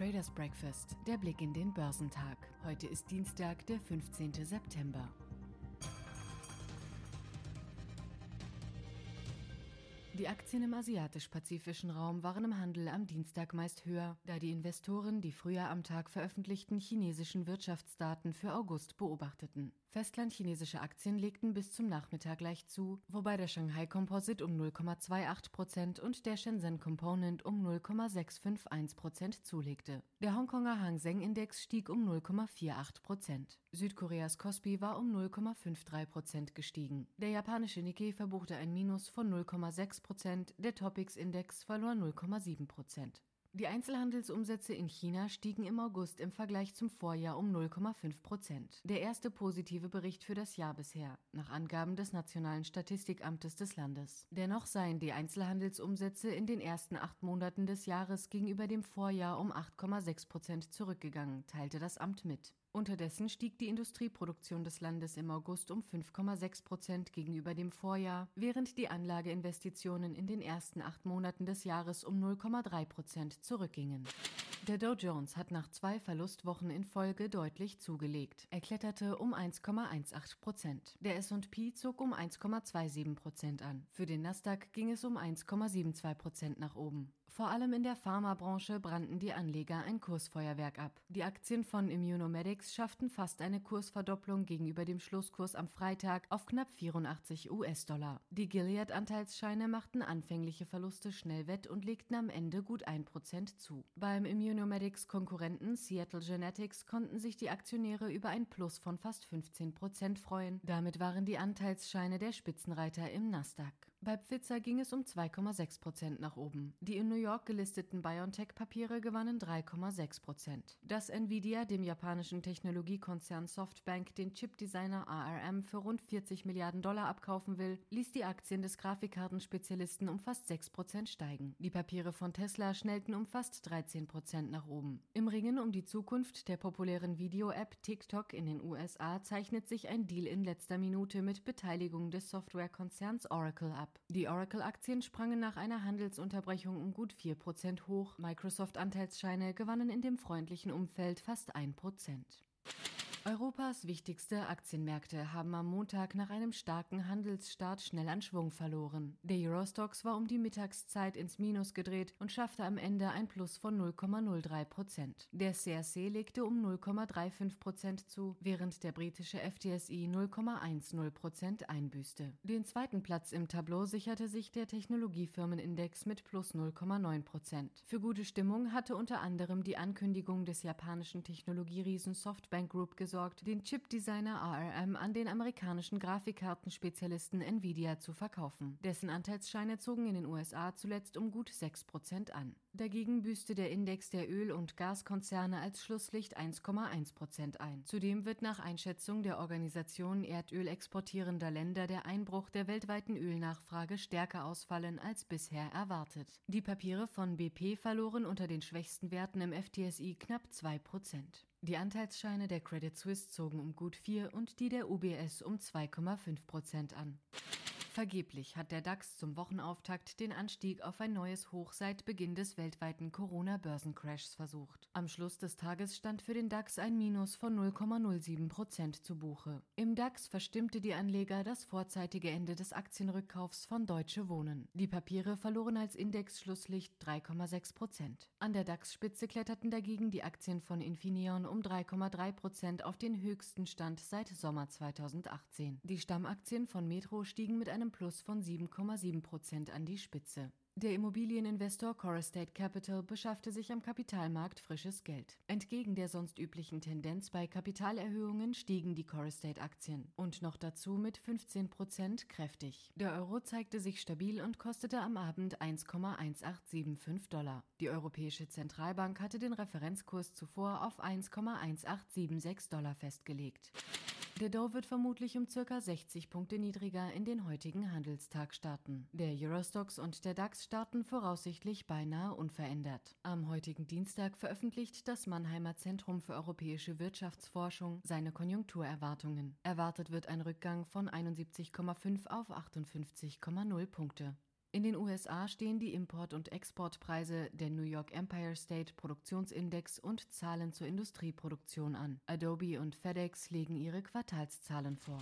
Traders Breakfast, der Blick in den Börsentag. Heute ist Dienstag, der 15. September. Die Aktien im asiatisch-pazifischen Raum waren im Handel am Dienstag meist höher, da die Investoren die früher am Tag veröffentlichten chinesischen Wirtschaftsdaten für August beobachteten. Festlandchinesische Aktien legten bis zum Nachmittag leicht zu, wobei der Shanghai Composite um 0,28 Prozent und der Shenzhen Component um 0,651 Prozent zulegte. Der Hongkonger Hang Seng Index stieg um 0,48 Prozent. Südkoreas Kospi war um 0,53 Prozent gestiegen. Der japanische Nikkei verbuchte ein Minus von 0,6 Prozent, der Topix Index verlor 0,7 Prozent. Die Einzelhandelsumsätze in China stiegen im August im Vergleich zum Vorjahr um 0,5 Prozent. Der erste positive Bericht für das Jahr bisher, nach Angaben des Nationalen Statistikamtes des Landes. Dennoch seien die Einzelhandelsumsätze in den ersten acht Monaten des Jahres gegenüber dem Vorjahr um 8,6 Prozent zurückgegangen, teilte das Amt mit. Unterdessen stieg die Industrieproduktion des Landes im August um 5,6 Prozent gegenüber dem Vorjahr, während die Anlageinvestitionen in den ersten acht Monaten des Jahres um 0,3 Prozent zurückgingen. Der Dow Jones hat nach zwei Verlustwochen in Folge deutlich zugelegt. Er kletterte um 1,18 Prozent. Der S&P zog um 1,27 Prozent an. Für den Nasdaq ging es um 1,72 Prozent nach oben. Vor allem in der Pharmabranche brannten die Anleger ein Kursfeuerwerk ab. Die Aktien von Immunomedics schafften fast eine Kursverdopplung gegenüber dem Schlusskurs am Freitag auf knapp 84 US-Dollar. Die Gilead-Anteilsscheine machten anfängliche Verluste schnell wett und legten am Ende gut 1% zu. Beim Immunomedics Konkurrenten Seattle Genetics konnten sich die Aktionäre über ein Plus von fast 15% freuen. Damit waren die Anteilsscheine der Spitzenreiter im Nasdaq. Bei Pfizer ging es um 2,6% nach oben. Die in New York gelisteten BioNTech-Papiere gewannen 3,6 Prozent. Dass Nvidia dem japanischen Technologiekonzern Softbank den Chipdesigner ARM für rund 40 Milliarden Dollar abkaufen will, ließ die Aktien des Grafikkartenspezialisten um fast 6 Prozent steigen. Die Papiere von Tesla schnellten um fast 13 Prozent nach oben. Im Ringen um die Zukunft der populären Video-App TikTok in den USA zeichnet sich ein Deal in letzter Minute mit Beteiligung des Softwarekonzerns Oracle ab. Die Oracle-Aktien sprangen nach einer Handelsunterbrechung um gut gut 4% hoch. Microsoft-Anteilsscheine gewannen in dem freundlichen Umfeld fast 1%. Europas wichtigste Aktienmärkte haben am Montag nach einem starken Handelsstart schnell an Schwung verloren. Der Eurostox war um die Mittagszeit ins Minus gedreht und schaffte am Ende ein Plus von 0,03 Prozent. Der CRC legte um 0,35 Prozent zu, während der britische FTSI 0,10 Prozent einbüßte. Den zweiten Platz im Tableau sicherte sich der Technologiefirmenindex mit plus 0,9 Prozent. Für gute Stimmung hatte unter anderem die Ankündigung des japanischen Technologieriesen Softbank Group gesorgt, gesorgt, den Chipdesigner ARM an den amerikanischen Grafikkartenspezialisten Nvidia zu verkaufen. Dessen Anteilsscheine zogen in den USA zuletzt um gut 6% an. Dagegen büßte der Index der Öl- und Gaskonzerne als Schlusslicht 1,1% ein. Zudem wird nach Einschätzung der Organisation Erdöl exportierender Länder der Einbruch der weltweiten Ölnachfrage stärker ausfallen als bisher erwartet. Die Papiere von BP verloren unter den schwächsten Werten im FTSI knapp 2 Die Anteilsscheine der Credit Suisse zogen um gut 4 und die der UBS um 2,5% an. Vergeblich hat der DAX zum Wochenauftakt den Anstieg auf ein neues Hoch seit Beginn des weltweiten Corona-Börsencrashs versucht. Am Schluss des Tages stand für den DAX ein Minus von 0,07 Prozent zu Buche. Im DAX verstimmte die Anleger das vorzeitige Ende des Aktienrückkaufs von Deutsche Wohnen. Die Papiere verloren als Indexschlusslicht 3,6 Prozent. An der DAX-Spitze kletterten dagegen die Aktien von Infineon um 3,3 Prozent auf den höchsten Stand seit Sommer 2018. Die Stammaktien von Metro stiegen mit einem Plus von 7,7 Prozent an die Spitze. Der Immobilieninvestor Corestate Capital beschaffte sich am Kapitalmarkt frisches Geld. Entgegen der sonst üblichen Tendenz bei Kapitalerhöhungen stiegen die Corestate-Aktien und noch dazu mit 15 Prozent kräftig. Der Euro zeigte sich stabil und kostete am Abend 1,1875 Dollar. Die Europäische Zentralbank hatte den Referenzkurs zuvor auf 1,1876 Dollar festgelegt. Der Dow wird vermutlich um circa 60 Punkte niedriger in den heutigen Handelstag starten. Der Eurostox und der DAX starten voraussichtlich beinahe unverändert. Am heutigen Dienstag veröffentlicht das Mannheimer Zentrum für europäische Wirtschaftsforschung seine Konjunkturerwartungen. Erwartet wird ein Rückgang von 71,5 auf 58,0 Punkte. In den USA stehen die Import- und Exportpreise, der New York Empire State Produktionsindex und Zahlen zur Industrieproduktion an. Adobe und FedEx legen ihre Quartalszahlen vor.